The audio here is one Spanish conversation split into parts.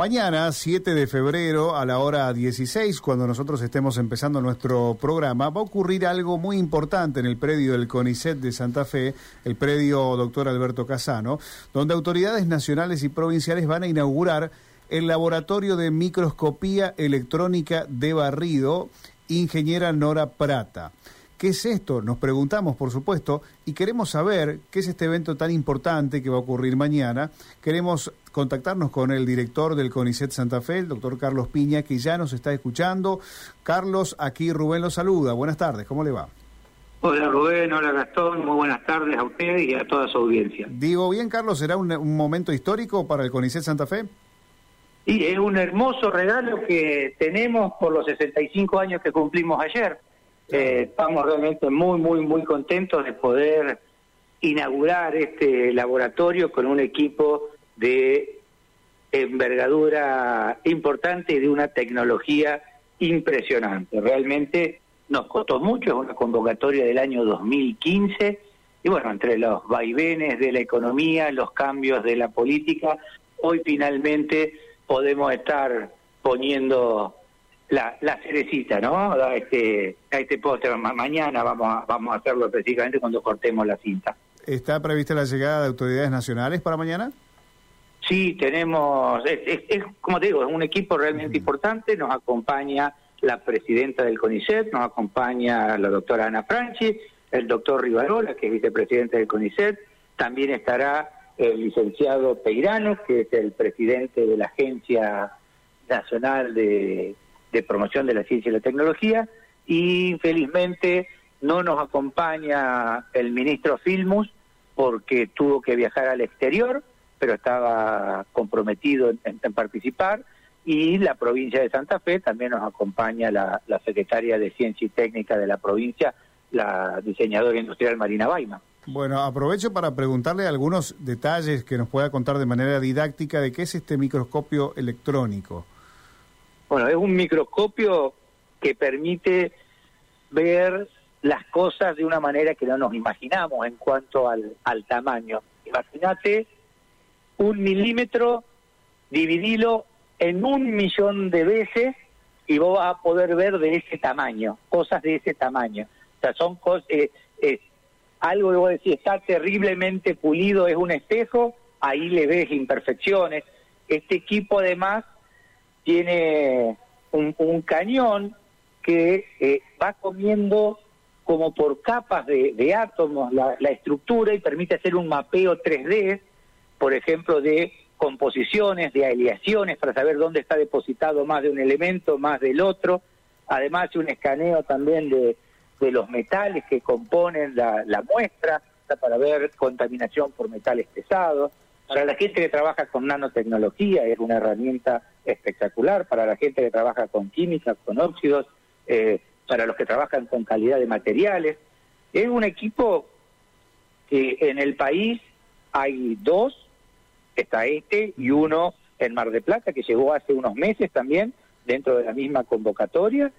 Mañana, 7 de febrero, a la hora 16, cuando nosotros estemos empezando nuestro programa, va a ocurrir algo muy importante en el predio del CONICET de Santa Fe, el predio doctor Alberto Casano, donde autoridades nacionales y provinciales van a inaugurar el laboratorio de microscopía electrónica de barrido, ingeniera Nora Prata. ¿Qué es esto? Nos preguntamos, por supuesto, y queremos saber qué es este evento tan importante que va a ocurrir mañana. Queremos contactarnos con el director del CONICET Santa Fe, el doctor Carlos Piña, que ya nos está escuchando. Carlos, aquí Rubén lo saluda. Buenas tardes, ¿cómo le va? Hola Rubén, hola Gastón, muy buenas tardes a usted y a toda su audiencia. Digo bien, Carlos, ¿será un, momento histórico para el CONICET Santa Fe? Sí, es un hermoso regalo que tenemos por los 65 años que cumplimos ayer. Eh, estamos realmente muy, muy, muy contentos de poder inaugurar este laboratorio con un equipo de envergadura importante y de una tecnología impresionante. Realmente nos costó mucho, es una convocatoria del año 2015 y bueno, entre los vaivenes de la economía, los cambios de la política, hoy finalmente podemos estar poniendo la, la cerecita, ¿no? A este, a este póster. mañana vamos a, vamos a hacerlo específicamente cuando cortemos la cinta. ¿Está prevista la llegada de autoridades nacionales para mañana? Sí, tenemos, es, como te digo, es un equipo realmente importante, nos acompaña la presidenta del CONICET, nos acompaña la doctora Ana Franchi, el doctor Rivarola, que es vicepresidente del CONICET, también estará el licenciado Peirano, que es el presidente de la Agencia Nacional de, de promoción de la ciencia y la tecnología y felizmente no nos acompaña el ministro Filmus porque tuvo que viajar al exterior, pero estaba comprometido en, participar y la provincia de Santa Fe también nos acompaña la, secretaria de Ciencia y Técnica de la provincia, la diseñadora industrial Marina Baima. Bueno, aprovecho para preguntarle algunos detalles que nos pueda contar de manera didáctica de qué es este microscopio electrónico. Bueno, es un microscopio que permite ver las cosas de una manera que no nos imaginamos en cuanto al, al tamaño. Imagínate un milímetro, dividilo en un millón de veces y vos vas a poder ver de ese tamaño, cosas de ese tamaño. O sea, son cosas, eh, algo que vos decís, está terriblemente pulido, es un espejo, ahí le ves imperfecciones. Este equipo además tiene un, cañón que eh, va comiendo como por capas de, átomos la, estructura y permite hacer un mapeo 3D, por ejemplo, de composiciones, de aleaciones, para saber dónde está depositado más de un elemento, más del otro. Además, un escaneo también de, de los metales que componen la, la muestra, para ver contaminación por metales pesados. Para la gente que trabaja con nanotecnología es una herramienta espectacular, para la gente que trabaja con química, con óxidos, eh, para los que trabajan con calidad de materiales. Es un equipo que en el país hay dos, está este y uno en Mar de Plata que llegó hace unos meses también dentro de la misma convocatoria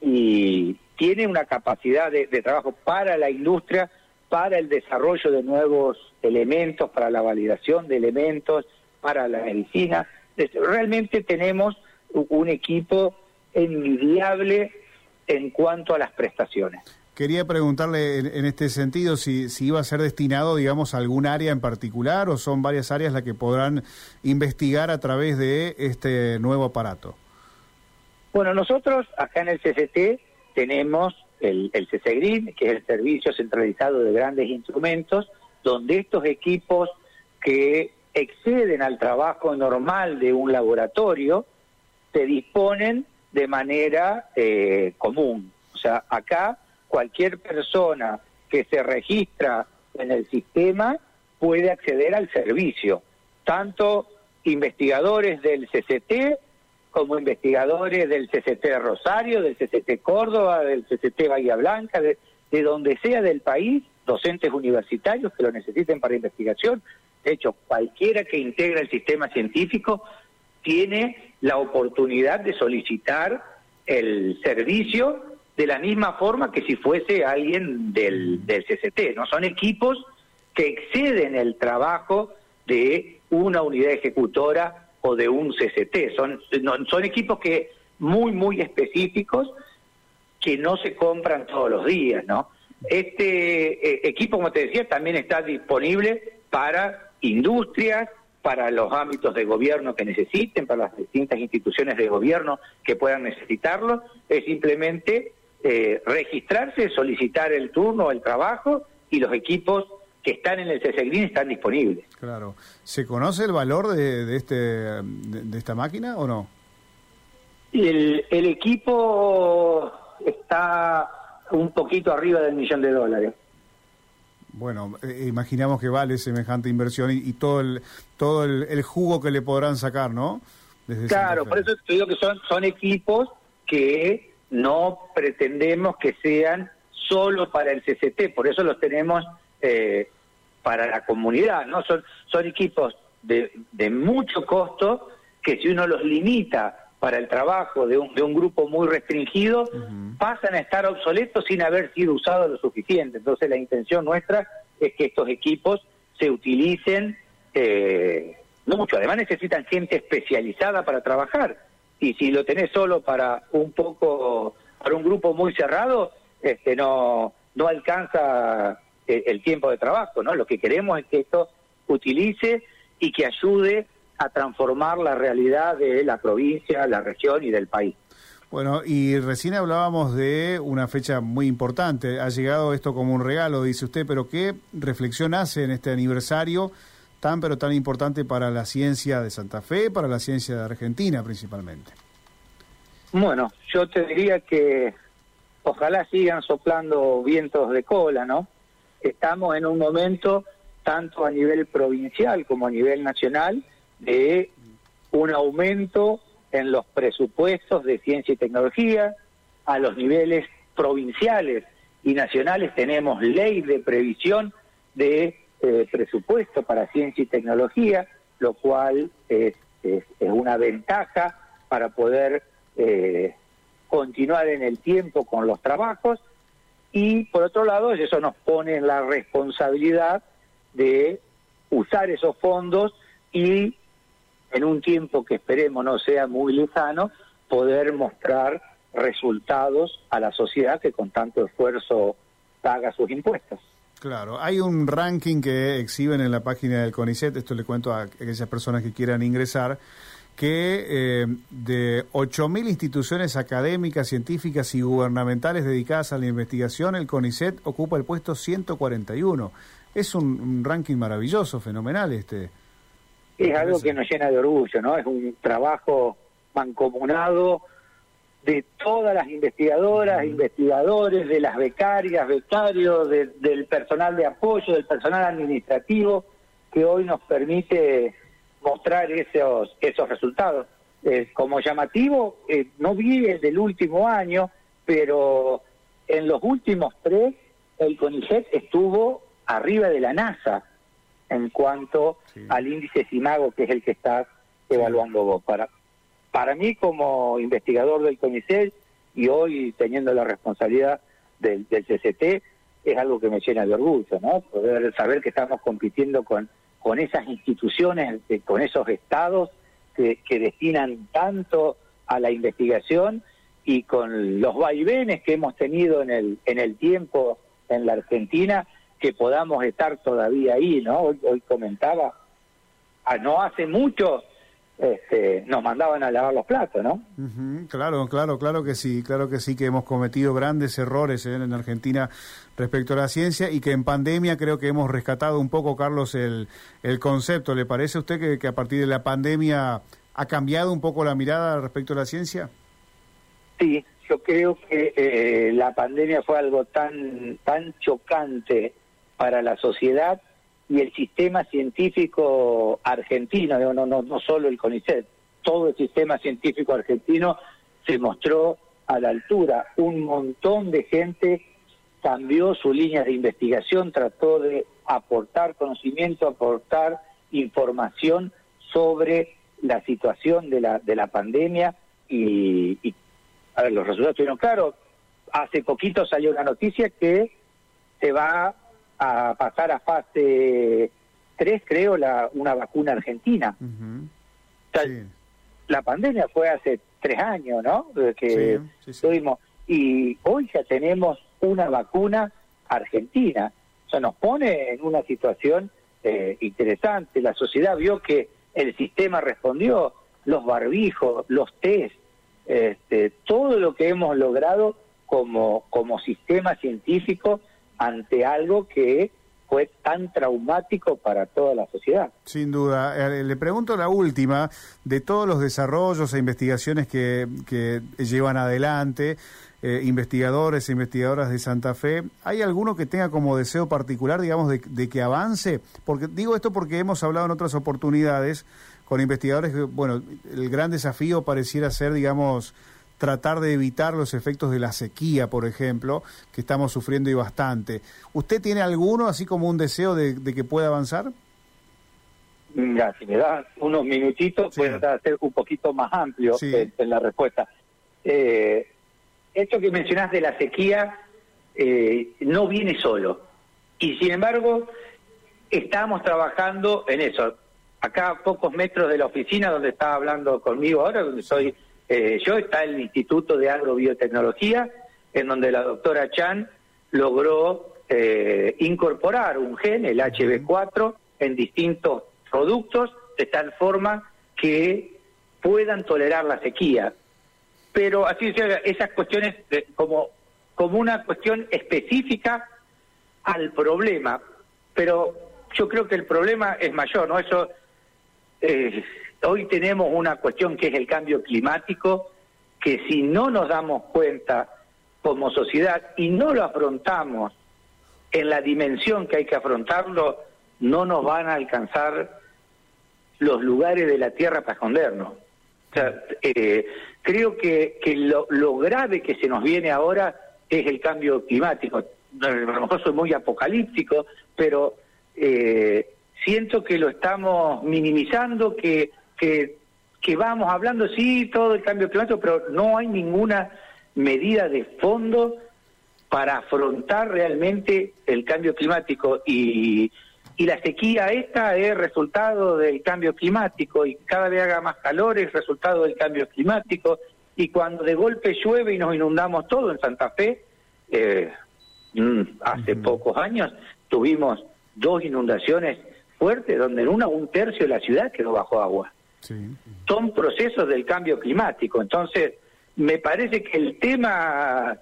y tiene una capacidad de trabajo para la industria para el desarrollo de nuevos elementos, para la validación de elementos, para la medicina. Realmente tenemos un equipo envidiable en cuanto a las prestaciones. Quería preguntarle en, este sentido si, si, iba a ser destinado, digamos, a algún área en particular o son varias áreas las que podrán investigar a través de este nuevo aparato. Bueno, nosotros acá en el CCT tenemos el, el CCGRIN, que es el Servicio Centralizado de Grandes Instrumentos, donde estos equipos que exceden al trabajo normal de un laboratorio se disponen de manera eh, común. O sea, acá cualquier persona que se registra en el sistema puede acceder al servicio, tanto investigadores del CCT como investigadores del CCT Rosario, del CCT Córdoba, del CCT Bahía Blanca, de, donde sea del país, docentes universitarios que lo necesiten para investigación. De hecho, cualquiera que integra el sistema científico tiene la oportunidad de solicitar el servicio de la misma forma que si fuese alguien del, del CCT. No son equipos que exceden el trabajo de una unidad ejecutora o de un CCT. Son, son equipos que muy, muy específicos que no se compran todos los días, ¿no? Este eh, equipo, como te decía, también está disponible para industrias, para los ámbitos de gobierno que necesiten, para las distintas instituciones de gobierno que puedan necesitarlo. Es simplemente eh, registrarse, solicitar el turno, el trabajo y los equipos que están en el CSGRIN están disponibles. Claro. ¿Se conoce el valor de, este, de, esta máquina o no? El, el equipo está un poquito arriba del millón de dólares. Bueno, eh, imaginamos que vale semejante inversión y, todo el todo el, jugo que le podrán sacar, ¿no? claro, por eso te digo que son son equipos que no pretendemos que sean solo para el CCT, por eso los tenemos eh, para la comunidad, ¿no? Son, son equipos de, de mucho costo que si uno los limita para el trabajo de un, de un grupo muy restringido, pasan a estar obsoletos sin haber sido usados lo suficiente. Entonces la intención nuestra es que estos equipos se utilicen eh, mucho. Además necesitan gente especializada para trabajar. Y si lo tenés solo para un poco, para un grupo muy cerrado, este no, no alcanza el, el tiempo de trabajo. ¿no? Lo que queremos es que esto utilice y que ayude a transformar la realidad de la provincia, la región y del país. Bueno, y recién hablábamos de una fecha muy importante. Ha llegado esto como un regalo, dice usted, pero ¿qué reflexión hace en este aniversario tan pero tan importante para la ciencia de Santa Fe, para la ciencia de Argentina principalmente? Bueno, yo te diría que ojalá sigan soplando vientos de cola, ¿no? Estamos en un momento, tanto a nivel provincial como a nivel nacional, de un aumento en los presupuestos de ciencia y tecnología, a los niveles provinciales y nacionales tenemos ley de previsión de eh, presupuesto para ciencia y tecnología, lo cual es, una ventaja para poder eh, continuar en el tiempo con los trabajos. Y por otro lado eso nos pone en la responsabilidad de usar esos fondos y en un tiempo que esperemos no sea muy lejano, poder mostrar resultados a la sociedad que con tanto esfuerzo paga sus impuestos. Claro, hay un ranking que exhiben en la página del CONICET, esto le cuento a aquellas personas que quieran ingresar, que eh, de 8.000 instituciones académicas, científicas y gubernamentales dedicadas a la investigación, el CONICET ocupa el puesto 141. Es un, un ranking maravilloso, fenomenal este es algo que nos llena de orgullo, ¿no? Es un trabajo mancomunado de todas las investigadoras, investigadores, de las becarias, becarios, del personal de apoyo, del personal administrativo, que hoy nos permite mostrar esos, esos resultados. Eh, como llamativo, eh, no vi el del último año, pero en los últimos tres, el CONICET estuvo arriba de la NASA en cuanto al índice SIMAGO, que es el que estás evaluando vos. Para, para mí, como investigador del CONICET y hoy teniendo la responsabilidad del, del CCT, es algo que me llena de orgullo, ¿no? Poder saber que estamos compitiendo con, con esas instituciones, con esos estados que, que destinan tanto a la investigación y con los vaivenes que hemos tenido en el, en el tiempo en la Argentina, que podamos estar todavía ahí, ¿no? Hoy, comentaba, a no hace mucho este, nos mandaban a lavar los platos, ¿no? claro, claro, claro que sí, claro que sí, que hemos cometido grandes errores ¿eh? en Argentina respecto a la ciencia y que en pandemia creo que hemos rescatado un poco, Carlos, el, el concepto. ¿Le parece a usted que, a partir de la pandemia ha cambiado un poco la mirada respecto a la ciencia? Sí, yo creo que eh, la pandemia fue algo tan, tan chocante para la sociedad y el sistema científico argentino, no, no, no solo el CONICET, todo el sistema científico argentino se mostró a la altura. Un montón de gente cambió su línea de investigación, trató de aportar conocimiento, aportar información sobre la situación de la, de la pandemia y, y a ver, los resultados estuvieron claros. Hace poquito salió una noticia que se va a pasar a fase 3, creo, la, una vacuna argentina. La pandemia fue hace tres años, ¿no? Que tuvimos y hoy ya tenemos una vacuna argentina. O sea, nos pone en una situación eh, interesante. La sociedad vio que el sistema respondió, los barbijos, los test, este, todo lo que hemos logrado como, como sistema científico ante algo que fue tan traumático para toda la sociedad. Sin duda. Eh, le pregunto la última, de todos los desarrollos e investigaciones que, que llevan adelante, eh, investigadores e investigadoras de Santa Fe, ¿hay alguno que tenga como deseo particular, digamos, de, de, que avance? Porque digo esto porque hemos hablado en otras oportunidades con investigadores que, bueno, el gran desafío pareciera ser, digamos, tratar de evitar los efectos de la sequía, por ejemplo, que estamos sufriendo y bastante. ¿Usted tiene alguno, así como un deseo de, que pueda avanzar? Ya, si me da unos minutitos, puedo hacer un poquito más amplio en, la respuesta. Eh, esto que mencionás de la sequía eh, no viene solo. Y sin embargo, estamos trabajando en eso. Acá a pocos metros de la oficina donde está hablando conmigo ahora, donde soy eh, yo, está el Instituto de Agrobiotecnología, en donde la doctora Chan logró eh, incorporar un gen, el HB4, en distintos productos, de tal forma que puedan tolerar la sequía. Pero así esas cuestiones como, como una cuestión específica al problema. Pero yo creo que el problema es mayor, ¿no? Eso eh, hoy tenemos una cuestión que es el cambio climático, que si no nos damos cuenta como sociedad y no lo afrontamos en la dimensión que hay que afrontarlo, no nos van a alcanzar los lugares de la Tierra para escondernos. O sea, eh, creo que, lo, grave que se nos viene ahora es el cambio climático. A lo mejor soy muy apocalíptico, pero eh, siento que lo estamos minimizando, que que, vamos hablando, sí, todo el cambio climático, pero no hay ninguna medida de fondo para afrontar realmente el cambio climático. Y, y la sequía esta es resultado del cambio climático y cada vez haga más calor es resultado del cambio climático. Y cuando de golpe llueve y nos inundamos todo en Santa Fe, eh, mm, hace pocos años tuvimos dos inundaciones fuertes donde en una un tercio de la ciudad quedó bajo agua. Son procesos del cambio climático. Entonces, me parece que el tema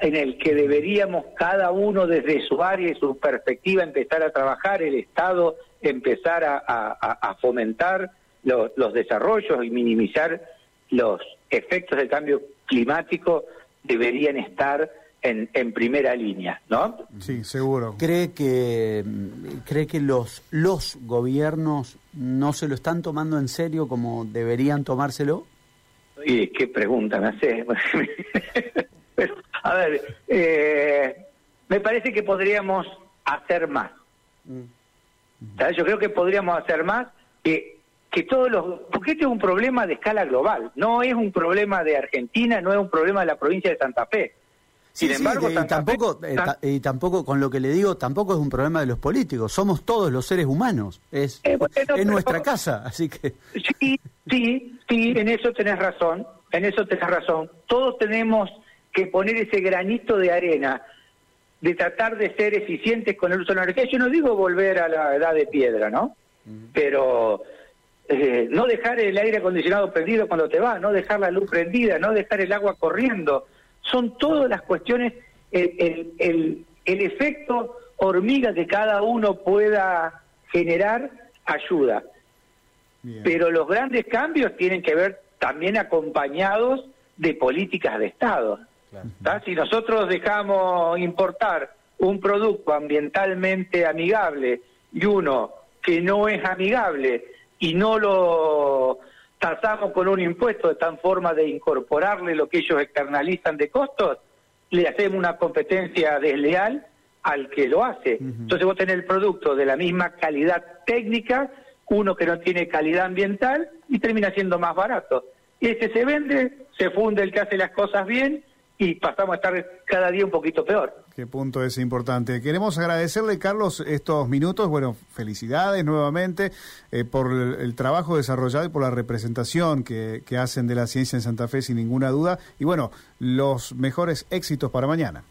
en el que deberíamos cada uno desde su área y su perspectiva empezar a trabajar, el Estado empezar a, fomentar los desarrollos y minimizar los efectos del cambio climático, deberían estar en, en, primera línea, ¿no? Sí, seguro. ¿Cree que, cree que los, los gobiernos no se lo están tomando en serio como deberían tomárselo? Y qué pregunta me hace. Pero, a ver, eh, me parece que podríamos hacer más. Mm. Yo creo que podríamos hacer más que, que todos los... Porque este es un problema de escala global, no es un problema de Argentina, no es un problema de la provincia de Santa Fe sin embargo, y tampoco, eh, y tampoco, con lo que le digo, tampoco es un problema de los políticos. Somos todos los seres humanos. Es, eh, nuestra casa, así que. Sí, sí, sí, en eso tenés razón. En eso tenés razón. Todos tenemos que poner ese granito de arena de tratar de ser eficientes con el uso de la energía. Yo no digo volver a la edad de piedra, ¿no? Pero eh, no dejar el aire acondicionado prendido cuando te vas, no dejar la luz prendida, no dejar el agua corriendo son todas las cuestiones, el, el, el, efecto hormiga que cada uno pueda generar ayuda. Pero los grandes cambios tienen que ver también acompañados de políticas de Estado. Si nosotros dejamos importar un producto ambientalmente amigable y uno que no es amigable y no lo tasamos con un impuesto de tal forma de incorporarle lo que ellos externalizan de costos, le hacemos una competencia desleal al que lo hace. Entonces vos tenés el producto de la misma calidad técnica, uno que no tiene calidad ambiental y termina siendo más barato. Y ese se vende, se funde el que hace las cosas bien y pasamos a estar cada día un poquito peor. Qué punto es importante. Queremos agradecerle, Carlos, estos minutos. Bueno, felicidades nuevamente eh, por el, trabajo desarrollado y por la representación que, que hacen de la ciencia en Santa Fe, sin ninguna duda. Y bueno, los mejores éxitos para mañana.